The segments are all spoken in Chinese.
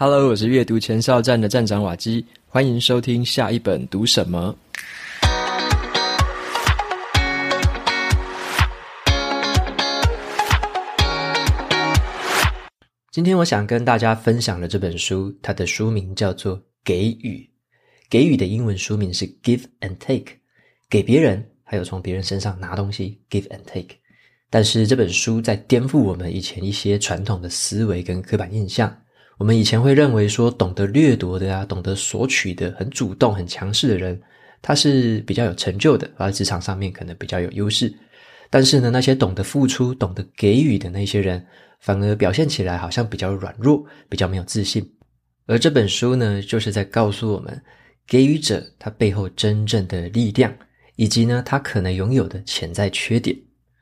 Hello，我是阅读前哨站的站长瓦基，欢迎收听下一本读什么。今天我想跟大家分享的这本书，它的书名叫做《给予》，给予的英文书名是 Give and Take，给别人，还有从别人身上拿东西，Give and Take。但是这本书在颠覆我们以前一些传统的思维跟刻板印象。我们以前会认为说，懂得掠夺的啊，懂得索取的，很主动、很强势的人，他是比较有成就的，而在职场上面可能比较有优势。但是呢，那些懂得付出、懂得给予的那些人，反而表现起来好像比较软弱，比较没有自信。而这本书呢，就是在告诉我们，给予者他背后真正的力量，以及呢，他可能拥有的潜在缺点。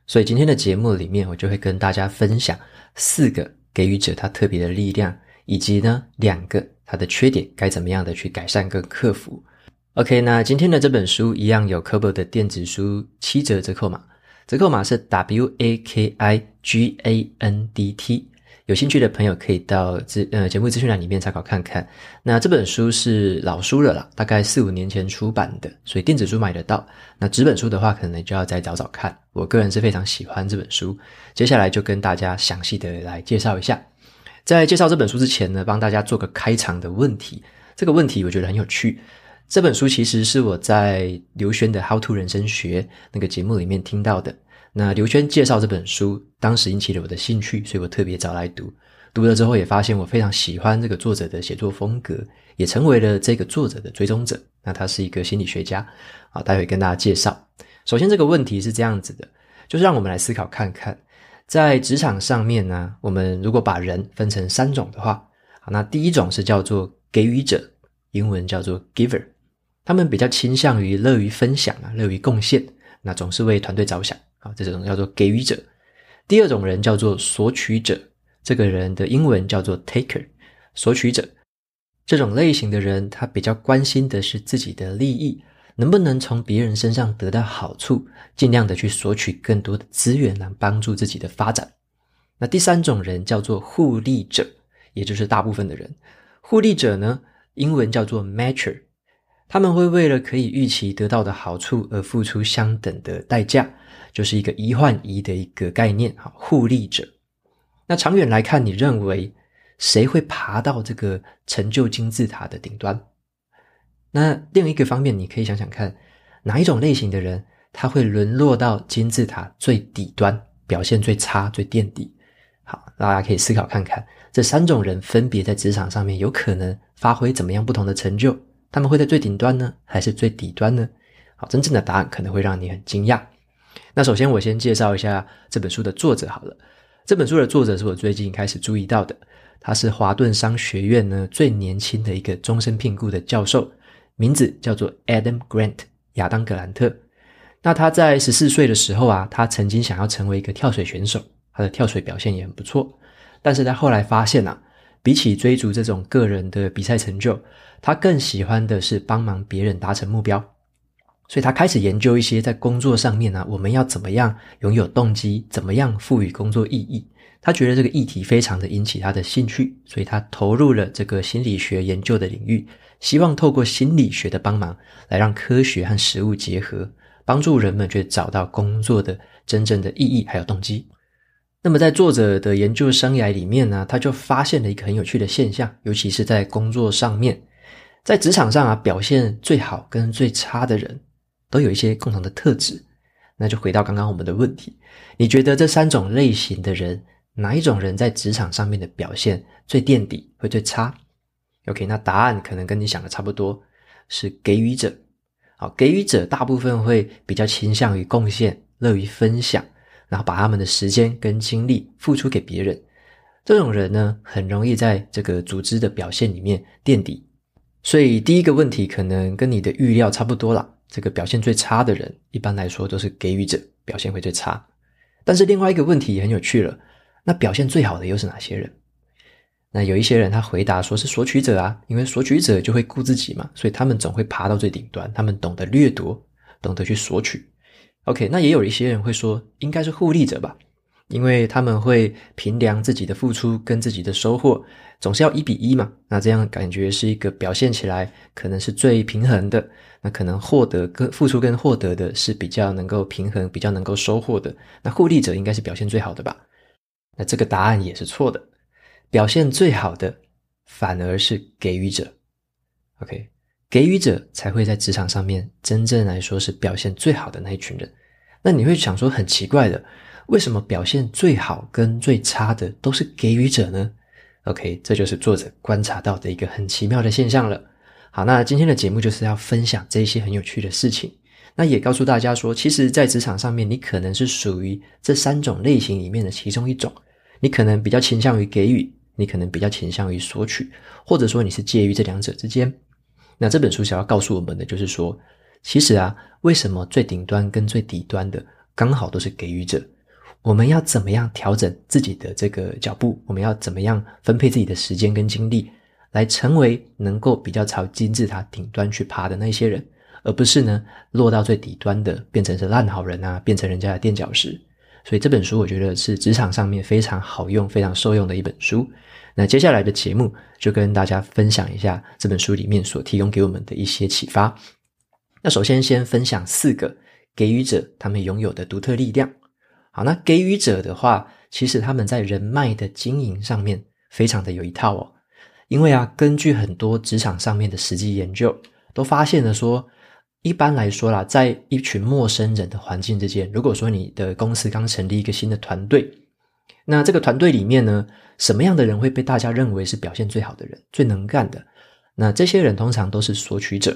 所以今天的节目里面，我就会跟大家分享四个给予者他特别的力量。以及呢，两个它的缺点该怎么样的去改善跟克服？OK，那今天的这本书一样有 Kobo 的电子书七折折扣码，折扣码是 W A K I G A N D T，有兴趣的朋友可以到资呃节目资讯栏里面参考看看。那这本书是老书了啦，大概四五年前出版的，所以电子书买得到。那纸本书的话，可能就要再找找看。我个人是非常喜欢这本书，接下来就跟大家详细的来介绍一下。在介绍这本书之前呢，帮大家做个开场的问题。这个问题我觉得很有趣。这本书其实是我在刘轩的《How to 人生学》那个节目里面听到的。那刘轩介绍这本书，当时引起了我的兴趣，所以我特别找来读。读了之后也发现我非常喜欢这个作者的写作风格，也成为了这个作者的追踪者。那他是一个心理学家，啊，待会跟大家介绍。首先这个问题是这样子的，就是让我们来思考看看。在职场上面呢，我们如果把人分成三种的话，好，那第一种是叫做给予者，英文叫做 giver，他们比较倾向于乐于分享啊，乐于贡献，那总是为团队着想啊，这种叫做给予者。第二种人叫做索取者，这个人的英文叫做 taker，索取者。这种类型的人，他比较关心的是自己的利益。能不能从别人身上得到好处，尽量的去索取更多的资源来帮助自己的发展。那第三种人叫做互利者，也就是大部分的人。互利者呢，英文叫做 matcher，他们会为了可以预期得到的好处而付出相等的代价，就是一个一换一的一个概念。哈，互利者。那长远来看，你认为谁会爬到这个成就金字塔的顶端？那另一个方面，你可以想想看，哪一种类型的人他会沦落到金字塔最底端，表现最差、最垫底？好，大家可以思考看看，这三种人分别在职场上面有可能发挥怎么样不同的成就？他们会在最顶端呢，还是最底端呢？好，真正的答案可能会让你很惊讶。那首先，我先介绍一下这本书的作者好了。这本书的作者是我最近开始注意到的，他是华顿商学院呢最年轻的一个终身聘雇的教授。名字叫做 Adam Grant，亚当·格兰特。那他在十四岁的时候啊，他曾经想要成为一个跳水选手，他的跳水表现也很不错。但是他后来发现啊，比起追逐这种个人的比赛成就，他更喜欢的是帮忙别人达成目标。所以他开始研究一些在工作上面呢、啊，我们要怎么样拥有动机，怎么样赋予工作意义。他觉得这个议题非常的引起他的兴趣，所以他投入了这个心理学研究的领域，希望透过心理学的帮忙，来让科学和实务结合，帮助人们去找到工作的真正的意义还有动机。那么在作者的研究生涯里面呢，他就发现了一个很有趣的现象，尤其是在工作上面，在职场上啊，表现最好跟最差的人都有一些共同的特质。那就回到刚刚我们的问题，你觉得这三种类型的人，哪一种人在职场上面的表现最垫底，会最差？OK，那答案可能跟你想的差不多，是给予者。好，给予者大部分会比较倾向于贡献，乐于分享，然后把他们的时间跟精力付出给别人。这种人呢，很容易在这个组织的表现里面垫底。所以第一个问题可能跟你的预料差不多啦。这个表现最差的人，一般来说都是给予者，表现会最差。但是另外一个问题也很有趣了。那表现最好的又是哪些人？那有一些人他回答说是索取者啊，因为索取者就会顾自己嘛，所以他们总会爬到最顶端，他们懂得掠夺，懂得去索取。OK，那也有一些人会说应该是互利者吧，因为他们会评量自己的付出跟自己的收获，总是要一比一嘛。那这样感觉是一个表现起来可能是最平衡的。那可能获得跟付出跟获得的是比较能够平衡，比较能够收获的。那互利者应该是表现最好的吧？那这个答案也是错的，表现最好的反而是给予者。OK，给予者才会在职场上面真正来说是表现最好的那一群人。那你会想说很奇怪的。为什么表现最好跟最差的都是给予者呢？OK，这就是作者观察到的一个很奇妙的现象了。好，那今天的节目就是要分享这些很有趣的事情，那也告诉大家说，其实，在职场上面，你可能是属于这三种类型里面的其中一种。你可能比较倾向于给予，你可能比较倾向于索取，或者说你是介于这两者之间。那这本书想要告诉我们的就是说，其实啊，为什么最顶端跟最底端的刚好都是给予者？我们要怎么样调整自己的这个脚步？我们要怎么样分配自己的时间跟精力，来成为能够比较朝金字塔顶端去爬的那些人，而不是呢落到最底端的，变成是烂好人啊，变成人家的垫脚石。所以这本书我觉得是职场上面非常好用、非常受用的一本书。那接下来的节目就跟大家分享一下这本书里面所提供给我们的一些启发。那首先先分享四个给予者他们拥有的独特力量。好，那给予者的话，其实他们在人脉的经营上面非常的有一套哦。因为啊，根据很多职场上面的实际研究，都发现了说，一般来说啦，在一群陌生人的环境之间，如果说你的公司刚成立一个新的团队，那这个团队里面呢，什么样的人会被大家认为是表现最好的人、最能干的？那这些人通常都是索取者，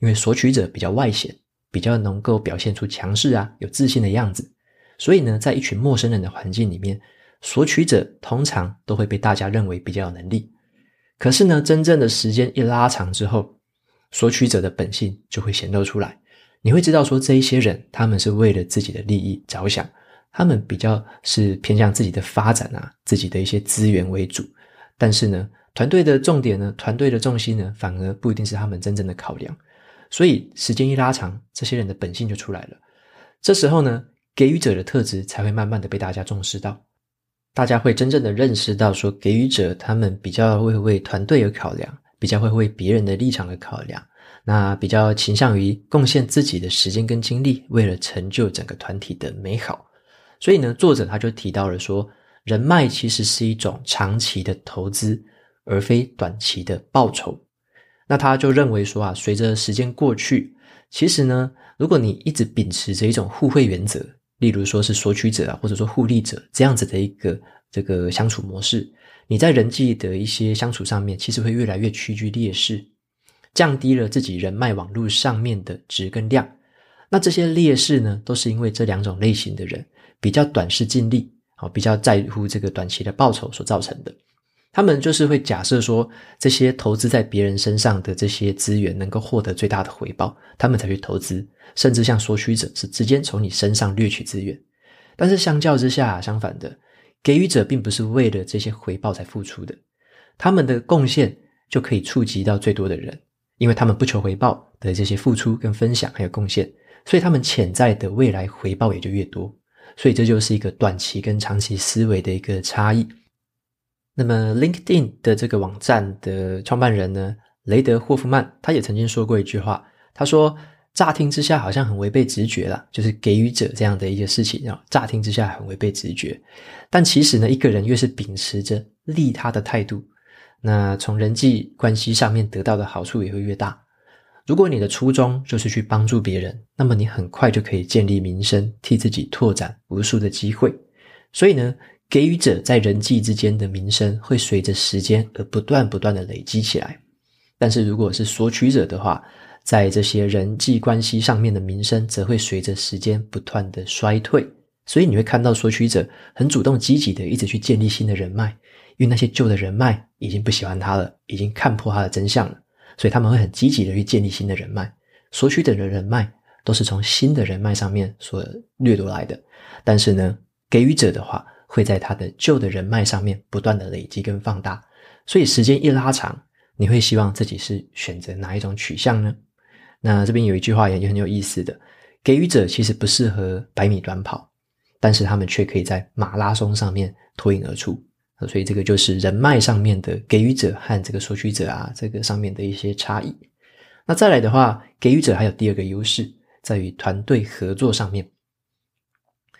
因为索取者比较外显，比较能够表现出强势啊、有自信的样子。所以呢，在一群陌生人的环境里面，索取者通常都会被大家认为比较有能力。可是呢，真正的时间一拉长之后，索取者的本性就会显露出来。你会知道说，这一些人他们是为了自己的利益着想，他们比较是偏向自己的发展啊，自己的一些资源为主。但是呢，团队的重点呢，团队的重心呢，反而不一定是他们真正的考量。所以时间一拉长，这些人的本性就出来了。这时候呢，给予者的特质才会慢慢的被大家重视到，大家会真正的认识到说，给予者他们比较会为团队而考量，比较会为别人的立场而考量，那比较倾向于贡献自己的时间跟精力，为了成就整个团体的美好。所以呢，作者他就提到了说，人脉其实是一种长期的投资，而非短期的报酬。那他就认为说啊，随着时间过去，其实呢，如果你一直秉持着一种互惠原则，例如说是索取者啊，或者说互利者这样子的一个这个相处模式，你在人际的一些相处上面，其实会越来越趋居劣势，降低了自己人脉网络上面的值跟量。那这些劣势呢，都是因为这两种类型的人比较短视近利，好，比较在乎这个短期的报酬所造成的。他们就是会假设说，这些投资在别人身上的这些资源能够获得最大的回报，他们才去投资。甚至像索取者是直接从你身上掠取资源。但是相较之下，相反的，给予者并不是为了这些回报才付出的，他们的贡献就可以触及到最多的人，因为他们不求回报的这些付出跟分享还有贡献，所以他们潜在的未来回报也就越多。所以这就是一个短期跟长期思维的一个差异。那么，LinkedIn 的这个网站的创办人呢，雷德霍夫曼，他也曾经说过一句话，他说：“乍听之下好像很违背直觉啦，就是给予者这样的一些事情啊，乍听之下很违背直觉。但其实呢，一个人越是秉持着利他的态度，那从人际关系上面得到的好处也会越大。如果你的初衷就是去帮助别人，那么你很快就可以建立名声，替自己拓展无数的机会。所以呢。”给予者在人际之间的名声会随着时间而不断不断的累积起来，但是如果是索取者的话，在这些人际关系上面的名声则会随着时间不断的衰退。所以你会看到索取者很主动积极的一直去建立新的人脉，因为那些旧的人脉已经不喜欢他了，已经看破他的真相了，所以他们会很积极的去建立新的人脉。索取者的人脉都是从新的人脉上面所掠夺来的，但是呢，给予者的话。会在他的旧的人脉上面不断的累积跟放大，所以时间一拉长，你会希望自己是选择哪一种取向呢？那这边有一句话也很有意思的，给予者其实不适合百米短跑，但是他们却可以在马拉松上面脱颖而出。所以这个就是人脉上面的给予者和这个索取者啊，这个上面的一些差异。那再来的话，给予者还有第二个优势，在于团队合作上面。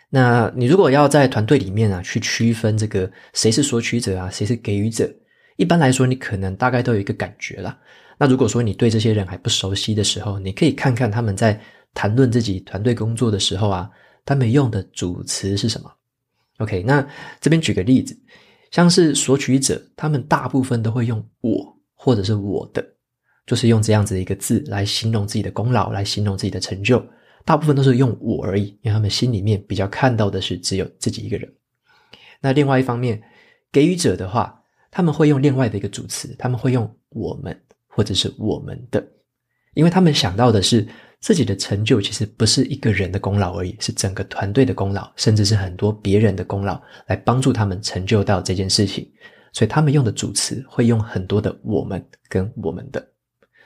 那你如果要在团队里面啊，去区分这个谁是索取者啊，谁是给予者，一般来说，你可能大概都有一个感觉啦。那如果说你对这些人还不熟悉的时候，你可以看看他们在谈论自己团队工作的时候啊，他们用的主词是什么？OK，那这边举个例子，像是索取者，他们大部分都会用我或者是我的。就是用这样子的一个字来形容自己的功劳，来形容自己的成就，大部分都是用我而已，因为他们心里面比较看到的是只有自己一个人。那另外一方面，给予者的话，他们会用另外的一个主词，他们会用我们或者是我们的，因为他们想到的是自己的成就其实不是一个人的功劳而已，是整个团队的功劳，甚至是很多别人的功劳来帮助他们成就到这件事情，所以他们用的主词会用很多的我们跟我们的。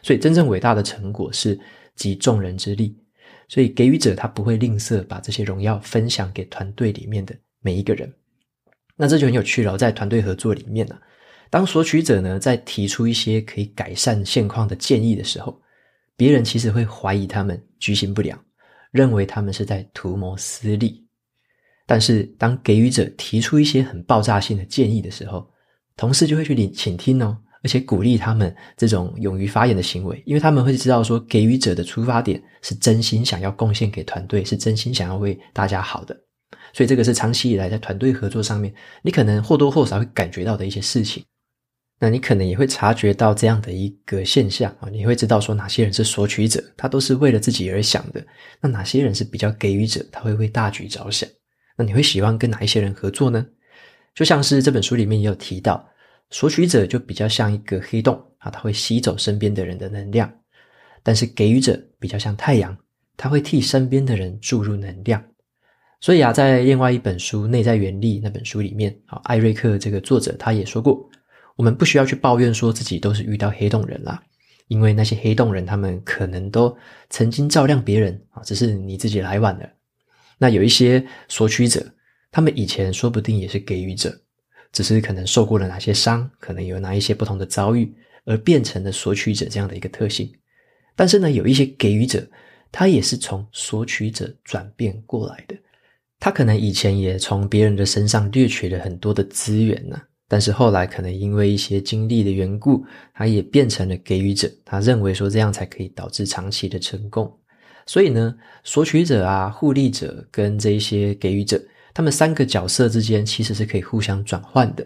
所以，真正伟大的成果是集众人之力。所以，给予者他不会吝啬把这些荣耀分享给团队里面的每一个人。那这就很有趣了。在团队合作里面呢、当索取者呢在提出一些可以改善现况的建议的时候，别人其实会怀疑他们居心不良，认为他们是在图谋私利。但是，当给予者提出一些很爆炸性的建议的时候，同事就会去领倾听哦。而且鼓励他们这种勇于发言的行为，因为他们会知道说，给予者的出发点是真心想要贡献给团队，是真心想要为大家好的。所以这个是长期以来在团队合作上面，你可能或多或少会感觉到的一些事情。那你可能也会察觉到这样的一个现象啊，你会知道说哪些人是索取者，他都是为了自己而想的；那哪些人是比较给予者，他会为大局着想。那你会喜欢跟哪一些人合作呢？就像是这本书里面也有提到。索取者就比较像一个黑洞啊，他会吸走身边的人的能量；但是给予者比较像太阳，他会替身边的人注入能量。所以啊，在另外一本书《内在原力》那本书里面啊，艾瑞克这个作者他也说过，我们不需要去抱怨说自己都是遇到黑洞人啦，因为那些黑洞人他们可能都曾经照亮别人啊，只是你自己来晚了。那有一些索取者，他们以前说不定也是给予者。只是可能受过了哪些伤，可能有哪一些不同的遭遇，而变成了索取者这样的一个特性。但是呢，有一些给予者，他也是从索取者转变过来的。他可能以前也从别人的身上掠取了很多的资源呢，但是后来可能因为一些经历的缘故，他也变成了给予者。他认为说这样才可以导致长期的成功。所以呢，索取者啊、互利者跟这一些给予者。他们三个角色之间其实是可以互相转换的，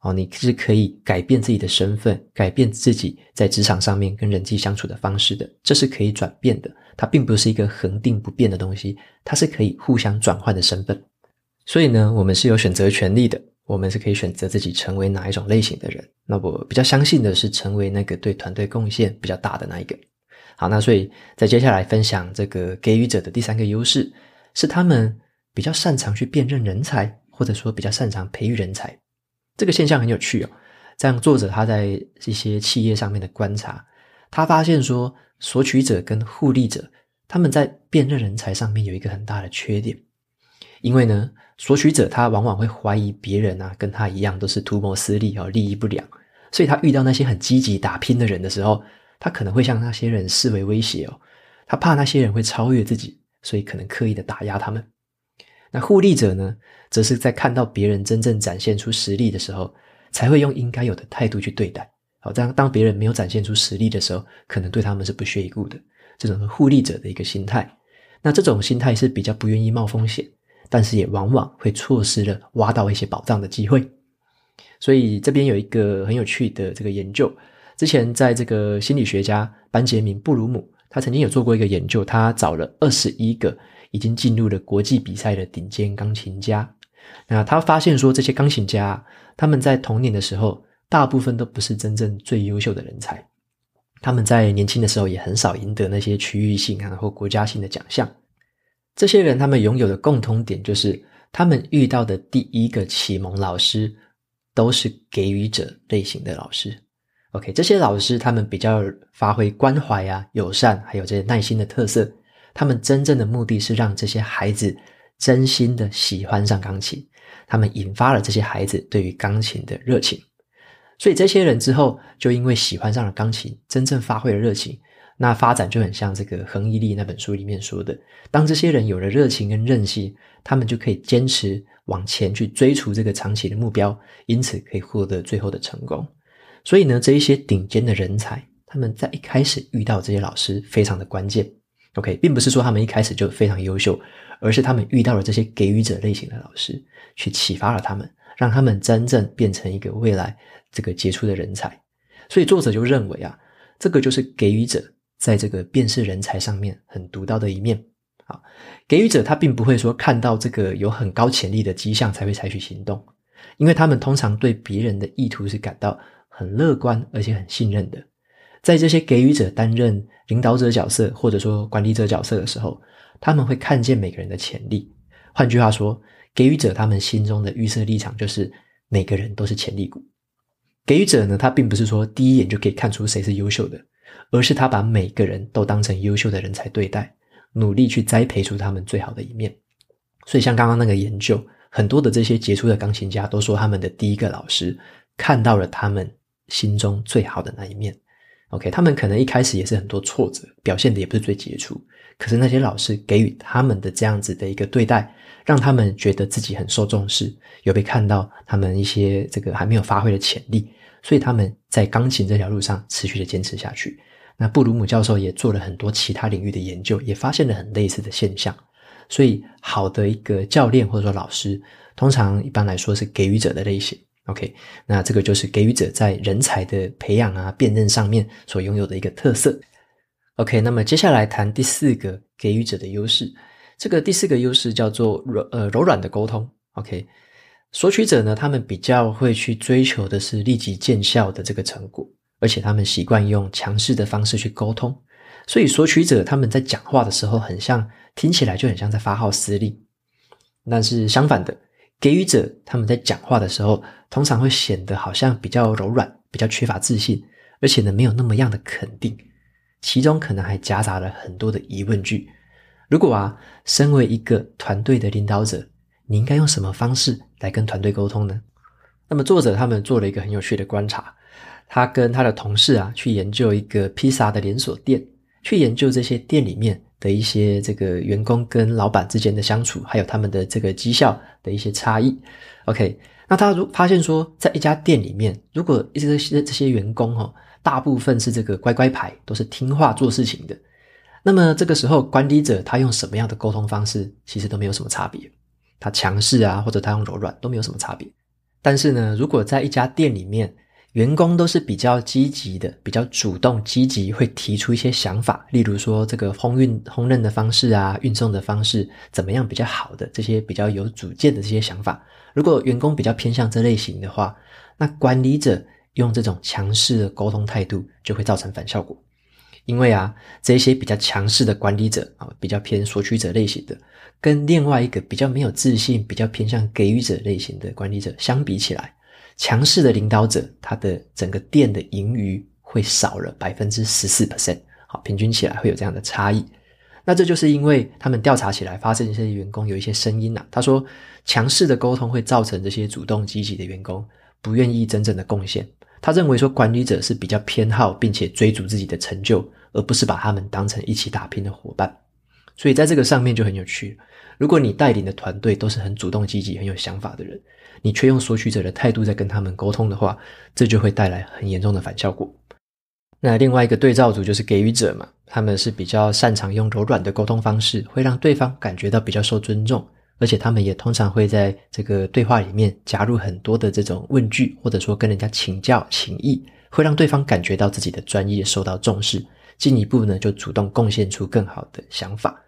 哦，你是可以改变自己的身份，改变自己在职场上面跟人际相处的方式的，这是可以转变的。它并不是一个恒定不变的东西，它是可以互相转换的身份。所以呢，我们是有选择权利的，我们是可以选择自己成为哪一种类型的人。那我比较相信的是成为那个对团队贡献比较大的那一个。好，那所以在接下来分享这个给予者的第三个优势是他们。比较擅长去辨认人才，或者说比较擅长培育人才，这个现象很有趣哦。这样作者他在一些企业上面的观察，他发现说，索取者跟互利者他们在辨认人才上面有一个很大的缺点，因为呢，索取者他往往会怀疑别人啊，跟他一样都是图谋私利哦，利益不良，所以他遇到那些很积极打拼的人的时候，他可能会向那些人视为威胁哦，他怕那些人会超越自己，所以可能刻意的打压他们。那互利者呢，则是在看到别人真正展现出实力的时候，才会用应该有的态度去对待。好，这样当别人没有展现出实力的时候，可能对他们是不屑一顾的。这种是互利者的一个心态。那这种心态是比较不愿意冒风险，但是也往往会错失了挖到一些宝藏的机会。所以这边有一个很有趣的这个研究，之前在这个心理学家班杰明·布鲁姆，他曾经有做过一个研究，他找了二十一个。已经进入了国际比赛的顶尖钢琴家，那他发现说，这些钢琴家他们在童年的时候，大部分都不是真正最优秀的人才。他们在年轻的时候也很少赢得那些区域性啊或国家性的奖项。这些人他们拥有的共通点就是，他们遇到的第一个启蒙老师都是给予者类型的老师。OK，这些老师他们比较发挥关怀啊、友善，还有这些耐心的特色。他们真正的目的是让这些孩子真心的喜欢上钢琴，他们引发了这些孩子对于钢琴的热情。所以这些人之后就因为喜欢上了钢琴，真正发挥了热情，那发展就很像这个恒毅力那本书里面说的，当这些人有了热情跟韧性，他们就可以坚持往前去追逐这个长期的目标，因此可以获得最后的成功。所以呢，这一些顶尖的人才，他们在一开始遇到这些老师非常的关键。OK，并不是说他们一开始就非常优秀，而是他们遇到了这些给予者类型的老师，去启发了他们，让他们真正变成一个未来。这个杰出的人才，所以作者就认为啊，这个就是给予者在这个辨识人才上面很独到的一面啊。给予者他并不会说看到这个有很高潜力的迹象才会采取行动，因为他们通常对别人的意图是感到很乐观而且很信任的。在这些给予者担任领导者角色或者说管理者角色的时候，他们会看见每个人的潜力。换句话说，给予者他们心中的预设立场就是每个人都是潜力股。给予者呢，他并不是说第一眼就可以看出谁是优秀的，而是他把每个人都当成优秀的人才对待，努力去栽培出他们最好的一面。所以像刚刚那个研究，很多的这些杰出的钢琴家都说，他们的第一个老师看到了他们心中最好的那一面。OK，他们可能一开始也是很多挫折，表现的也不是最杰出，可是那些老师给予他们的这样子的一个对待。让他们觉得自己很受重视，有被看到他们一些这个还没有发挥的潜力，所以他们在钢琴这条路上持续的坚持下去。那布鲁姆教授也做了很多其他领域的研究，也发现了很类似的现象。所以，好的一个教练或者说老师，通常一般来说是给予者的类型。OK，那这个就是给予者在人才的培养啊、辨认上面所拥有的一个特色。OK，那么接下来谈第四个给予者的优势。这个第四个优势叫做柔呃柔软的沟通，OK，索取者呢，他们比较会去追求的是立即见效的这个成果，而且他们习惯用强势的方式去沟通，所以索取者他们在讲话的时候，很像听起来就很像在发号施令，但是相反的，给予者他们在讲话的时候，通常会显得好像比较柔软，比较缺乏自信，而且呢没有那么样的肯定，其中可能还夹杂了很多的疑问句。如果啊，身为一个团队的领导者，你应该用什么方式来跟团队沟通呢？那么作者他们做了一个很有趣的观察，他跟他的同事啊去研究一个披萨的连锁店，去研究这些店里面的一些这个员工跟老板之间的相处，还有他们的这个绩效的一些差异。OK，那他如发现说，在一家店里面，如果这些这些员工哦，大部分是这个乖乖牌，都是听话做事情的。那么这个时候，管理者他用什么样的沟通方式，其实都没有什么差别。他强势啊，或者他用柔软，都没有什么差别。但是呢，如果在一家店里面，员工都是比较积极的，比较主动、积极，会提出一些想法，例如说这个烘运、烹饪的方式啊，运送的方式怎么样比较好的这些比较有主见的这些想法，如果员工比较偏向这类型的话，那管理者用这种强势的沟通态度，就会造成反效果。因为啊，这些比较强势的管理者啊，比较偏索取者类型的，跟另外一个比较没有自信、比较偏向给予者类型的管理者相比起来，强势的领导者，他的整个店的盈余会少了百分之十四 percent，好，平均起来会有这样的差异。那这就是因为他们调查起来发现，这些员工有一些声音呐、他说，强势的沟通会造成这些主动积极的员工不愿意真正的贡献。他认为说，管理者是比较偏好并且追逐自己的成就。而不是把他们当成一起打拼的伙伴，所以在这个上面就很有趣。如果你带领的团队都是很主动积极、很有想法的人，你却用索取者的态度在跟他们沟通的话，这就会带来很严重的反效果。那另外一个对照组就是给予者嘛，他们是比较擅长用柔软的沟通方式，会让对方感觉到比较受尊重，而且他们也通常会在这个对话里面加入很多的这种问句，或者说跟人家请教、请益，会让对方感觉到自己的专业受到重视。进一步呢，就主动贡献出更好的想法。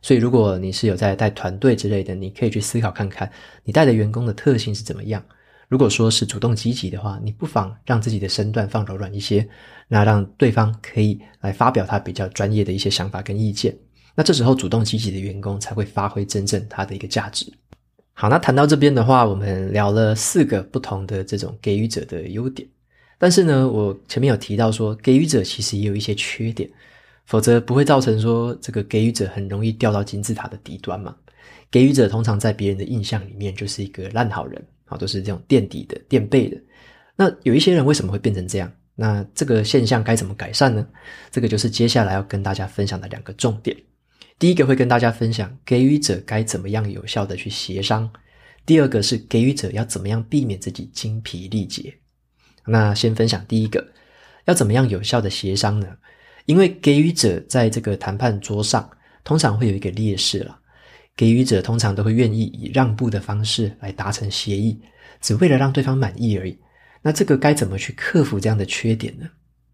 所以，如果你是有在带团队之类的，你可以去思考看看，你带的员工的特性是怎么样。如果说是主动积极的话，你不妨让自己的身段放柔软一些，那让对方可以来发表他比较专业的一些想法跟意见。那这时候，主动积极的员工才会发挥真正他的一个价值。好，那谈到这边的话，我们聊了四个不同的这种给予者的优点。但是呢，我前面有提到说，给予者其实也有一些缺点，否则不会造成说这个给予者很容易掉到金字塔的底端嘛。给予者通常在别人的印象里面就是一个烂好人啊，都是这种垫底的、垫背的。那有一些人为什么会变成这样？那这个现象该怎么改善呢？这个就是接下来要跟大家分享的两个重点。第一个会跟大家分享给予者该怎么样有效的去协商，第二个是给予者要怎么样避免自己精疲力竭。那先分享第一个，要怎么样有效的协商呢？因为给予者在这个谈判桌上通常会有一个劣势了，给予者通常都会愿意以让步的方式来达成协议，只为了让对方满意而已。那这个该怎么去克服这样的缺点呢？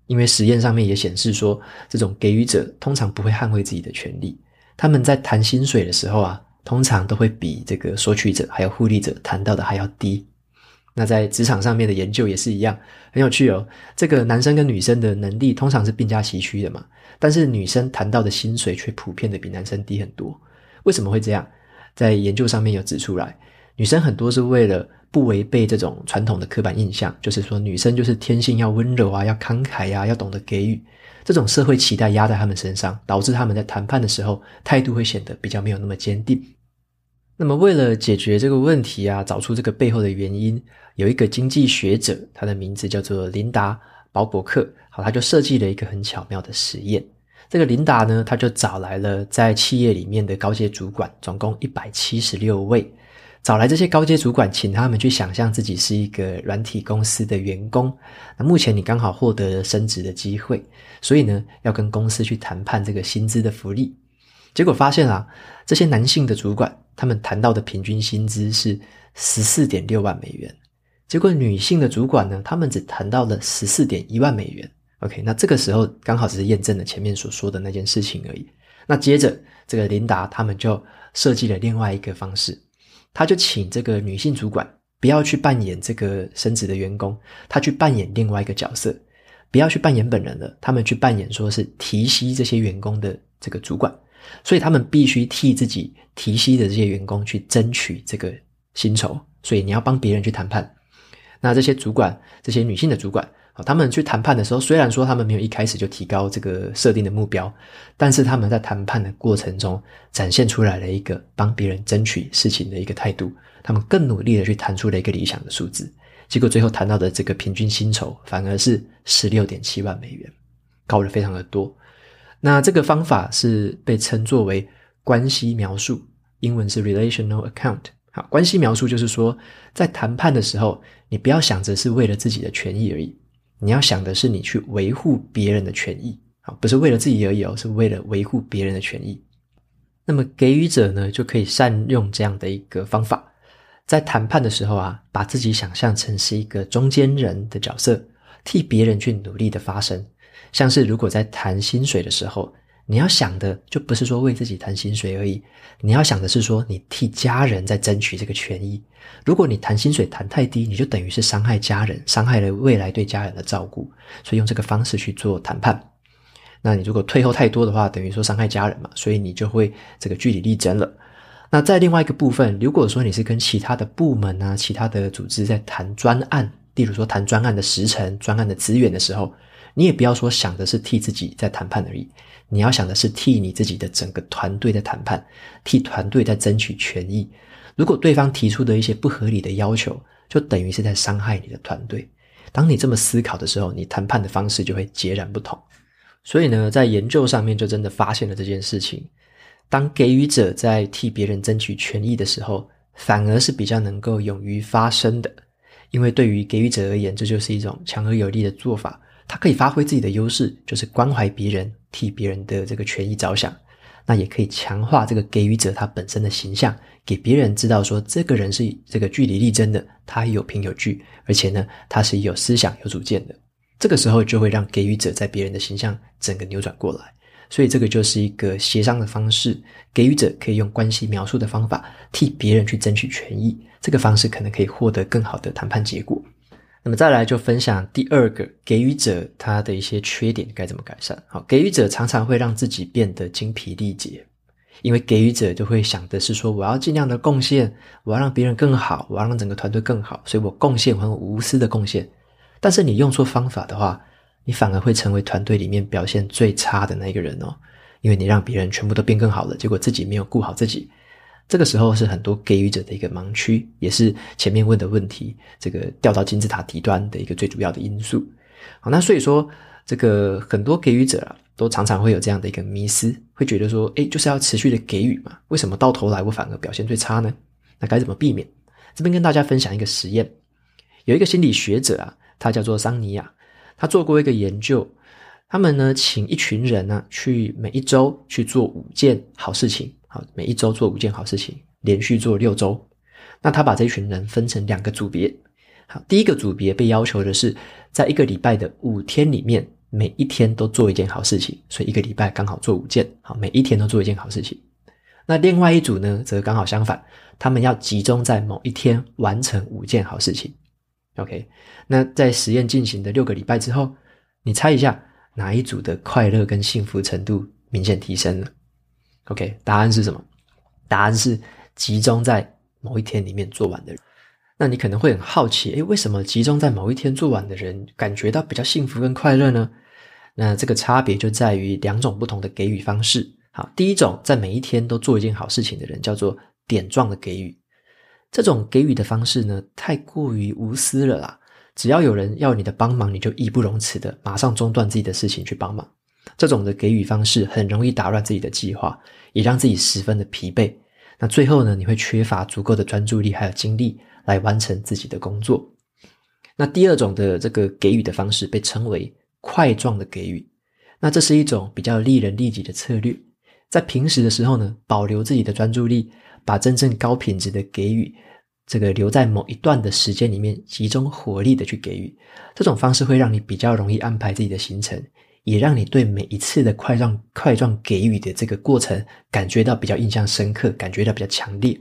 因为实验上面也显示说，这种给予者通常不会捍卫自己的权利，他们在谈薪水的时候啊，通常都会比这个索取者还有互利者谈到的还要低。那在职场上面的研究也是一样，很有趣哦。这个男生跟女生的能力通常是并驾齐驱的嘛，但是女生谈到的薪水却普遍的比男生低很多。为什么会这样？在研究上面有指出来，女生很多是为了不违背这种传统的刻板印象，就是说女生就是天性要温柔啊，要慷慨呀，要懂得给予，这种社会期待压在他们身上，导致他们在谈判的时候态度会显得比较没有那么坚定。那么，为了解决这个问题啊，找出这个背后的原因，有一个经济学者，他的名字叫做琳达·鲍伯克，好，他就设计了一个很巧妙的实验。这个琳达呢，他就找来了在企业里面的高阶主管，总共一百七十六位，找来这些高阶主管，请他们去想象自己是一个软体公司的员工。那目前你刚好获得了升职的机会，所以呢，要跟公司去谈判这个薪资的福利。结果发现啊，这些男性的主管，他们谈到的平均薪资是十四点六万美元，结果女性的主管呢，他们只谈到了十四点一万美元。OK，那这个时候刚好只是验证了前面所说的那件事情而已。那接着，这个琳达他们就设计了另外一个方式，他就请这个女性主管不要去扮演这个升职的员工，他去扮演另外一个角色，不要去扮演本人了，他们去扮演说是提携这些员工的这个主管。所以他们必须替自己提携的这些员工去争取这个薪酬，所以你要帮别人去谈判。那这些主管，这些女性的主管，他们去谈判的时候，虽然说他们没有一开始就提高这个设定的目标，但是他们在谈判的过程中展现出来了一个帮别人争取事情的一个态度。他们更努力的去谈出了一个理想的数字，结果最后谈到的这个平均薪酬反而是十六点七万美元，高了非常的多。那这个方法是被称作为关系描述，英文是 relational account。好，关系描述就是说，在谈判的时候，你不要想着是为了自己的权益而已，你要想的是你去维护别人的权益，啊，不是为了自己而已哦，是为了维护别人的权益。那么给予者呢，就可以善用这样的一个方法，在谈判的时候啊，把自己想象成是一个中间人的角色，替别人去努力的发声。像是如果在谈薪水的时候，你要想的就不是说为自己谈薪水而已，你要想的是说你替家人在争取这个权益。如果你谈薪水谈太低，你就等于是伤害家人，伤害了未来对家人的照顾。所以用这个方式去做谈判。那你如果退后太多的话，等于说伤害家人嘛，所以你就会这个据理力争了。那在另外一个部分，如果说你是跟其他的部门啊、其他的组织在谈专案，例如说谈专案的时程、专案的资源的时候。你也不要说想的是替自己在谈判而已，你要想的是替你自己的整个团队在谈判，替团队在争取权益。如果对方提出的一些不合理的要求，就等于是在伤害你的团队。当你这么思考的时候，你谈判的方式就会截然不同。所以呢，在研究上面就真的发现了这件事情：当给予者在替别人争取权益的时候，反而是比较能够勇于发声的，因为对于给予者而言，这就是一种强而有力的做法。他可以发挥自己的优势，就是关怀别人，替别人的这个权益着想。那也可以强化这个给予者他本身的形象，给别人知道说这个人是这个据理力争的，他有凭有据，而且呢，他是有思想、有主见的。这个时候就会让给予者在别人的形象整个扭转过来。所以这个就是一个协商的方式，给予者可以用关系描述的方法替别人去争取权益，这个方式可能可以获得更好的谈判结果。那么再来就分享第二个给予者他的一些缺点该怎么改善。好，给予者常常会让自己变得精疲力竭，因为给予者就会想的是说，我要尽量的贡献，我要让别人更好，我要让整个团队更好，所以我贡献，我很无私的贡献。但是你用错方法的话，你反而会成为团队里面表现最差的那个人哦，因为你让别人全部都变更好了，结果自己没有顾好自己。这个时候是很多给予者的一个盲区，也是前面问的问题这个掉到金字塔底端的一个最主要的因素。好，那所以说这个很多给予者啊，都常常会有这样的一个迷思，会觉得说，诶，就是要持续的给予嘛，为什么到头来我反而表现最差呢？那该怎么避免？这边跟大家分享一个实验，有一个心理学者啊，他叫做桑尼亚，他做过一个研究。他们呢，请一群人呢，去每一周去做五件好事情，好，每一周做五件好事情，连续做六周。那他把这群人分成两个组别，好，第一个组别被要求的是，在一个礼拜的五天里面，每一天都做一件好事情，所以一个礼拜刚好做五件，好，每一天都做一件好事情。那另外一组呢，则刚好相反，他们要集中在某一天完成五件好事情。OK，那在实验进行的六个礼拜之后，你猜一下？哪一组的快乐跟幸福程度明显提升了？OK，答案是什么？答案是集中在某一天里面做完的人。那你可能会很好奇，诶，为什么集中在某一天做完的人感觉到比较幸福跟快乐呢？那这个差别就在于两种不同的给予方式。好，第一种在每一天都做一件好事情的人叫做点状的给予，这种给予的方式呢，太过于无私了啦。只要有人要你的帮忙，你就义不容辞的马上中断自己的事情去帮忙。这种的给予方式很容易打乱自己的计划，也让自己十分的疲惫。那最后呢，你会缺乏足够的专注力还有精力来完成自己的工作。那第二种的这个给予的方式被称为块状的给予。那这是一种比较利人利己的策略，在平时的时候呢，保留自己的专注力，把真正高品质的给予。这个留在某一段的时间里面，集中火力的去给予，这种方式会让你比较容易安排自己的行程，也让你对每一次的块状块状给予的这个过程感觉到比较印象深刻，感觉到比较强烈。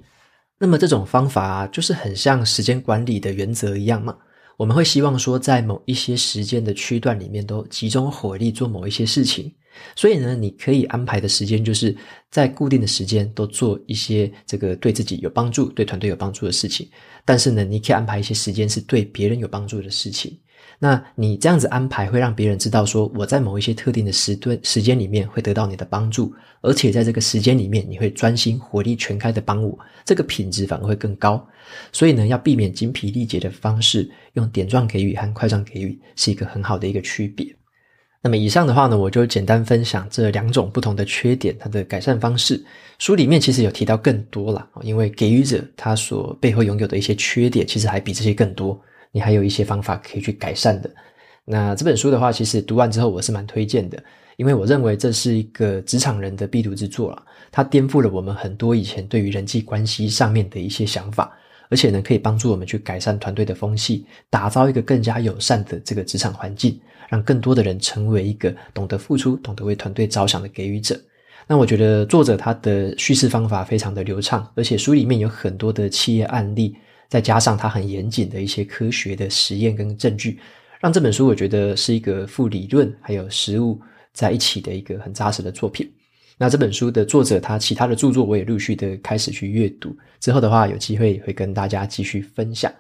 那么这种方法啊，就是很像时间管理的原则一样嘛。我们会希望说，在某一些时间的区段里面，都集中火力做某一些事情。所以呢，你可以安排的时间就是在固定的时间都做一些这个对自己有帮助、对团队有帮助的事情。但是呢，你可以安排一些时间是对别人有帮助的事情。那你这样子安排会让别人知道说，我在某一些特定的时段、时间里面会得到你的帮助，而且在这个时间里面你会专心、火力全开的帮我，这个品质反而会更高。所以呢，要避免精疲力竭的方式，用点状给予和块状给予是一个很好的一个区别。那么以上的话呢，我就简单分享这两种不同的缺点，它的改善方式。书里面其实有提到更多啦，因为给予者他所背后拥有的一些缺点，其实还比这些更多。你还有一些方法可以去改善的。那这本书的话，其实读完之后我是蛮推荐的，因为我认为这是一个职场人的必读之作了。它颠覆了我们很多以前对于人际关系上面的一些想法，而且呢，可以帮助我们去改善团队的风气，打造一个更加友善的这个职场环境。让更多的人成为一个懂得付出、懂得为团队着想的给予者。那我觉得作者他的叙事方法非常的流畅，而且书里面有很多的企业案例，再加上他很严谨的一些科学的实验跟证据，让这本书我觉得是一个附理论还有实物在一起的一个很扎实的作品。那这本书的作者他其他的著作我也陆续的开始去阅读，之后的话有机会会跟大家继续分享。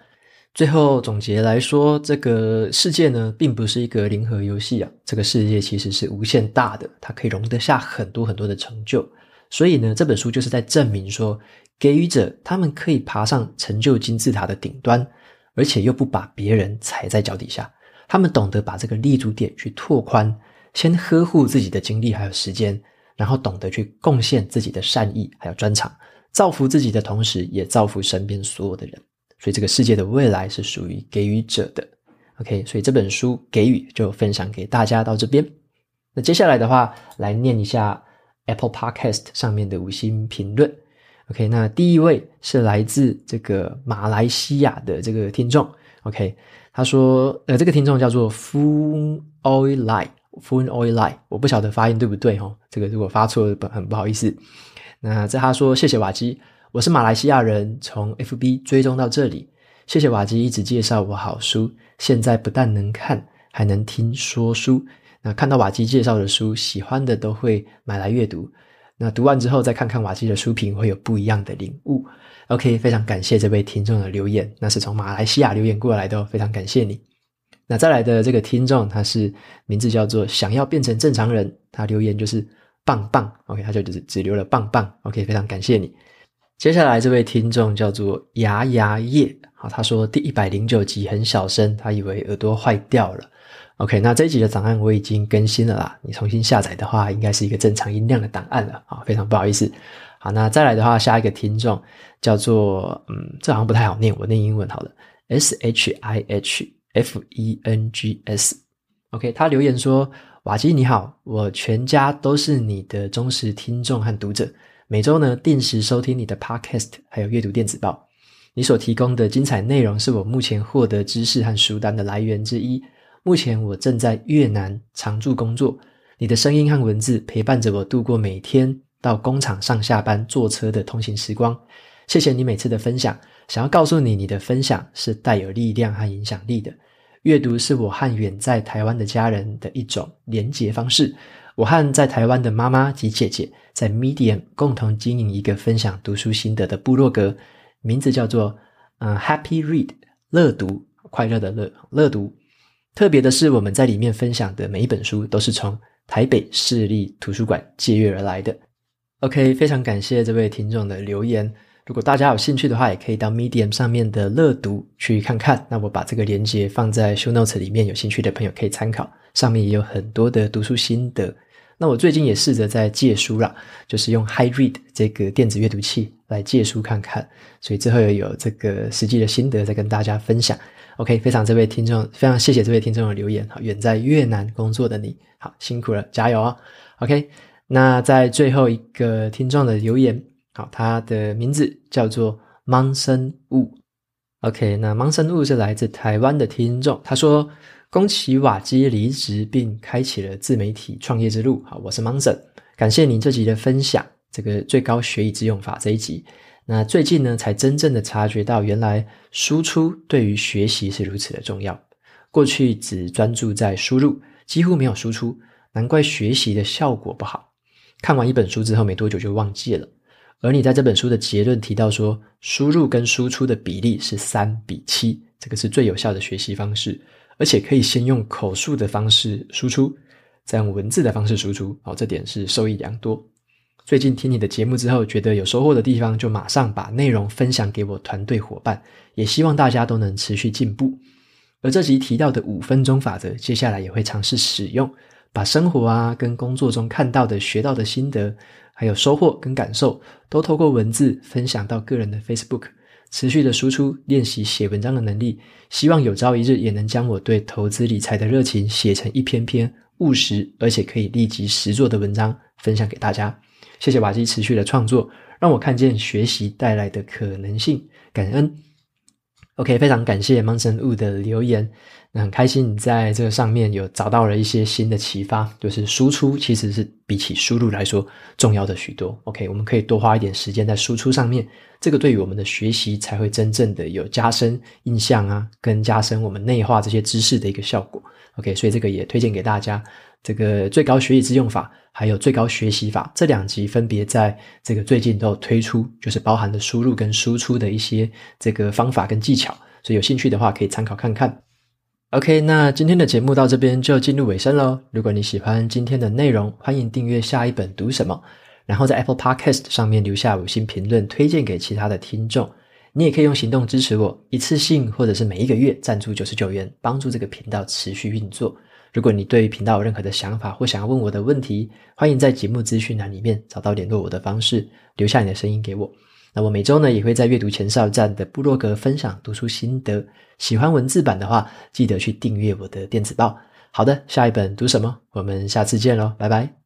最后总结来说，这个世界呢，并不是一个零和游戏啊。这个世界其实是无限大的，它可以容得下很多很多的成就。所以呢，这本书就是在证明说，给予者他们可以爬上成就金字塔的顶端，而且又不把别人踩在脚底下。他们懂得把这个立足点去拓宽，先呵护自己的精力还有时间，然后懂得去贡献自己的善意还有专长，造福自己的同时，也造福身边所有的人。所以这个世界的未来是属于给予者的，OK。所以这本书给予就分享给大家到这边。那接下来的话，来念一下 Apple Podcast 上面的五星评论，OK。那第一位是来自这个马来西亚的这个听众，OK。他说，呃，这个听众叫做 Fun Oil Lie，Fun Oil Lie，我不晓得发音对不对哦，这个如果发错了，很不好意思。那在他说，谢谢瓦基。我是马来西亚人，从 FB 追踪到这里，谢谢瓦基一直介绍我好书，现在不但能看，还能听说书。那看到瓦基介绍的书，喜欢的都会买来阅读。那读完之后再看看瓦基的书评，会有不一样的领悟。OK，非常感谢这位听众的留言，那是从马来西亚留言过来的，非常感谢你。那再来的这个听众，他是名字叫做想要变成正常人，他留言就是棒棒，OK，他就只只留了棒棒，OK，非常感谢你。接下来这位听众叫做牙牙叶，好，他说第一百零九集很小声，他以为耳朵坏掉了。OK，那这一集的档案我已经更新了啦，你重新下载的话，应该是一个正常音量的档案了啊，非常不好意思。好，那再来的话，下一个听众叫做嗯，这好像不太好念，我念英文好了，S H I H F E N G S。OK，他留言说：瓦基你好，我全家都是你的忠实听众和读者。每周呢，定时收听你的 Podcast，还有阅读电子报。你所提供的精彩内容是我目前获得知识和书单的来源之一。目前我正在越南常驻工作，你的声音和文字陪伴着我度过每天到工厂上下班坐车的通勤时光。谢谢你每次的分享。想要告诉你，你的分享是带有力量和影响力的。阅读是我和远在台湾的家人的一种连结方式。我和在台湾的妈妈及姐姐在 Medium 共同经营一个分享读书心得的部落格，名字叫做“嗯 Happy Read” 乐读，快乐的乐乐读。特别的是，我们在里面分享的每一本书都是从台北市立图书馆借阅而来的。OK，非常感谢这位听众的留言。如果大家有兴趣的话，也可以到 Medium 上面的乐读去看看。那我把这个连接放在 Show Notes 里面，有兴趣的朋友可以参考。上面也有很多的读书心得。那我最近也试着在借书啦，就是用 HyRead 这个电子阅读器来借书看看，所以之后也有这个实际的心得再跟大家分享。OK，非常这位听众，非常谢谢这位听众的留言。好，远在越南工作的你，好辛苦了，加油哦。OK，那在最后一个听众的留言，好，他的名字叫做芒生物。OK，那芒生物是来自台湾的听众，他说。恭喜瓦基离职并开启了自媒体创业之路。好，我是 Monson，感谢您这集的分享。这个最高学以致用法这一集，那最近呢才真正的察觉到，原来输出对于学习是如此的重要。过去只专注在输入，几乎没有输出，难怪学习的效果不好。看完一本书之后没多久就忘记了。而你在这本书的结论提到说，输入跟输出的比例是三比七，这个是最有效的学习方式。而且可以先用口述的方式输出，再用文字的方式输出，哦，这点是受益良多。最近听你的节目之后，觉得有收获的地方，就马上把内容分享给我团队伙伴，也希望大家都能持续进步。而这集提到的五分钟法则，接下来也会尝试使用，把生活啊跟工作中看到的、学到的心得，还有收获跟感受，都透过文字分享到个人的 Facebook。持续的输出，练习写文章的能力，希望有朝一日也能将我对投资理财的热情写成一篇篇务实而且可以立即实作的文章，分享给大家。谢谢瓦基持续的创作，让我看见学习带来的可能性，感恩。OK，非常感谢 Monson Wu 的留言。那很开心你在这个上面有找到了一些新的启发，就是输出其实是比起输入来说重要的许多。OK，我们可以多花一点时间在输出上面，这个对于我们的学习才会真正的有加深印象啊，跟加深我们内化这些知识的一个效果。OK，所以这个也推荐给大家。这个最高学以致用法还有最高学习法这两集分别在这个最近都有推出，就是包含了输入跟输出的一些这个方法跟技巧，所以有兴趣的话可以参考看看。OK，那今天的节目到这边就进入尾声喽。如果你喜欢今天的内容，欢迎订阅下一本读什么，然后在 Apple Podcast 上面留下五星评论，推荐给其他的听众。你也可以用行动支持我，一次性或者是每一个月赞助九十九元，帮助这个频道持续运作。如果你对频道有任何的想法或想要问我的问题，欢迎在节目资讯栏里面找到联络我的方式，留下你的声音给我。那我每周呢也会在阅读前哨站的部落格分享读书心得。喜欢文字版的话，记得去订阅我的电子报。好的，下一本读什么？我们下次见喽，拜拜。